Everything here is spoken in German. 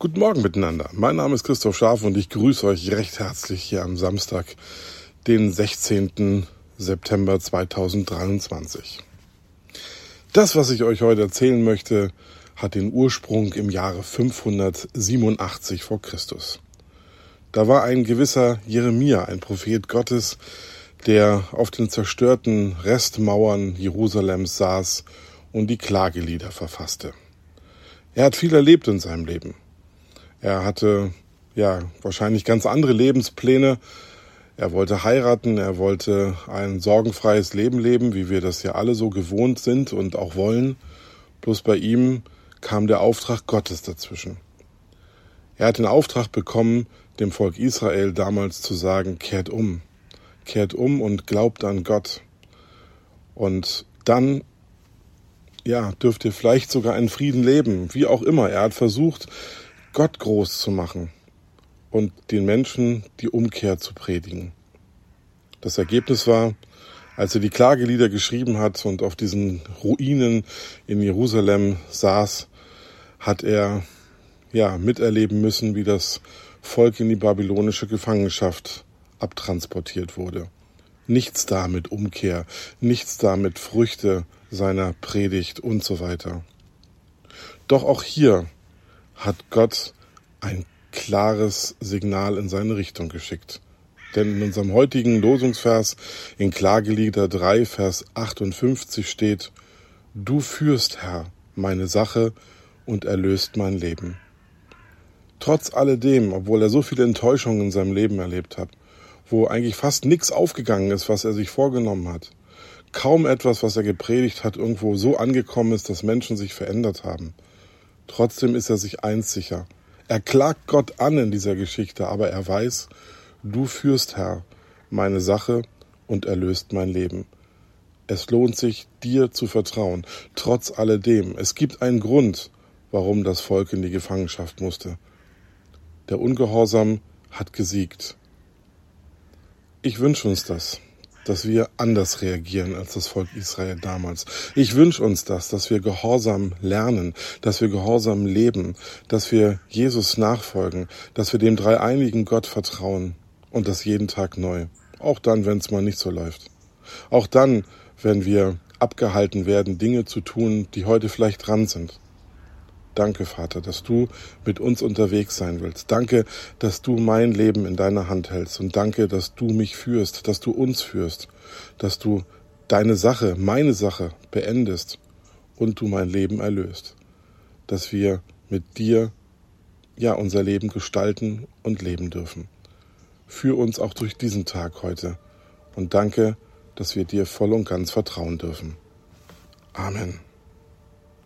Guten Morgen miteinander. Mein Name ist Christoph Scharf und ich grüße euch recht herzlich hier am Samstag, den 16. September 2023. Das, was ich euch heute erzählen möchte, hat den Ursprung im Jahre 587 vor Christus. Da war ein gewisser Jeremia, ein Prophet Gottes, der auf den zerstörten Restmauern Jerusalems saß und die Klagelieder verfasste. Er hat viel erlebt in seinem Leben. Er hatte ja wahrscheinlich ganz andere Lebenspläne. Er wollte heiraten, er wollte ein sorgenfreies Leben leben, wie wir das ja alle so gewohnt sind und auch wollen. Bloß bei ihm kam der Auftrag Gottes dazwischen. Er hat den Auftrag bekommen, dem Volk Israel damals zu sagen, kehrt um, kehrt um und glaubt an Gott. Und dann, ja, dürft ihr vielleicht sogar in Frieden leben, wie auch immer. Er hat versucht, Gott groß zu machen und den Menschen die Umkehr zu predigen. Das Ergebnis war, als er die Klagelieder geschrieben hat und auf diesen Ruinen in Jerusalem saß, hat er ja miterleben müssen, wie das Volk in die babylonische Gefangenschaft abtransportiert wurde. Nichts da mit Umkehr, nichts da mit Früchte seiner Predigt und so weiter. Doch auch hier hat Gott ein klares Signal in seine Richtung geschickt. Denn in unserem heutigen Losungsvers in Klagelieder 3, Vers 58 steht, Du führst, Herr, meine Sache und erlöst mein Leben. Trotz alledem, obwohl er so viele Enttäuschungen in seinem Leben erlebt hat, wo eigentlich fast nichts aufgegangen ist, was er sich vorgenommen hat, kaum etwas, was er gepredigt hat, irgendwo so angekommen ist, dass Menschen sich verändert haben, Trotzdem ist er sich eins sicher. Er klagt Gott an in dieser Geschichte, aber er weiß, du führst, Herr, meine Sache und erlöst mein Leben. Es lohnt sich, dir zu vertrauen, trotz alledem. Es gibt einen Grund, warum das Volk in die Gefangenschaft musste. Der Ungehorsam hat gesiegt. Ich wünsche uns das dass wir anders reagieren als das Volk Israel damals. Ich wünsche uns das, dass wir gehorsam lernen, dass wir gehorsam leben, dass wir Jesus nachfolgen, dass wir dem dreieinigen Gott vertrauen und das jeden Tag neu. Auch dann, wenn es mal nicht so läuft. Auch dann, wenn wir abgehalten werden, Dinge zu tun, die heute vielleicht dran sind. Danke, Vater, dass du mit uns unterwegs sein willst. Danke, dass du mein Leben in deiner Hand hältst. Und danke, dass du mich führst, dass du uns führst, dass du deine Sache, meine Sache beendest und du mein Leben erlöst. Dass wir mit dir ja unser Leben gestalten und leben dürfen. Führ uns auch durch diesen Tag heute. Und danke, dass wir dir voll und ganz vertrauen dürfen. Amen.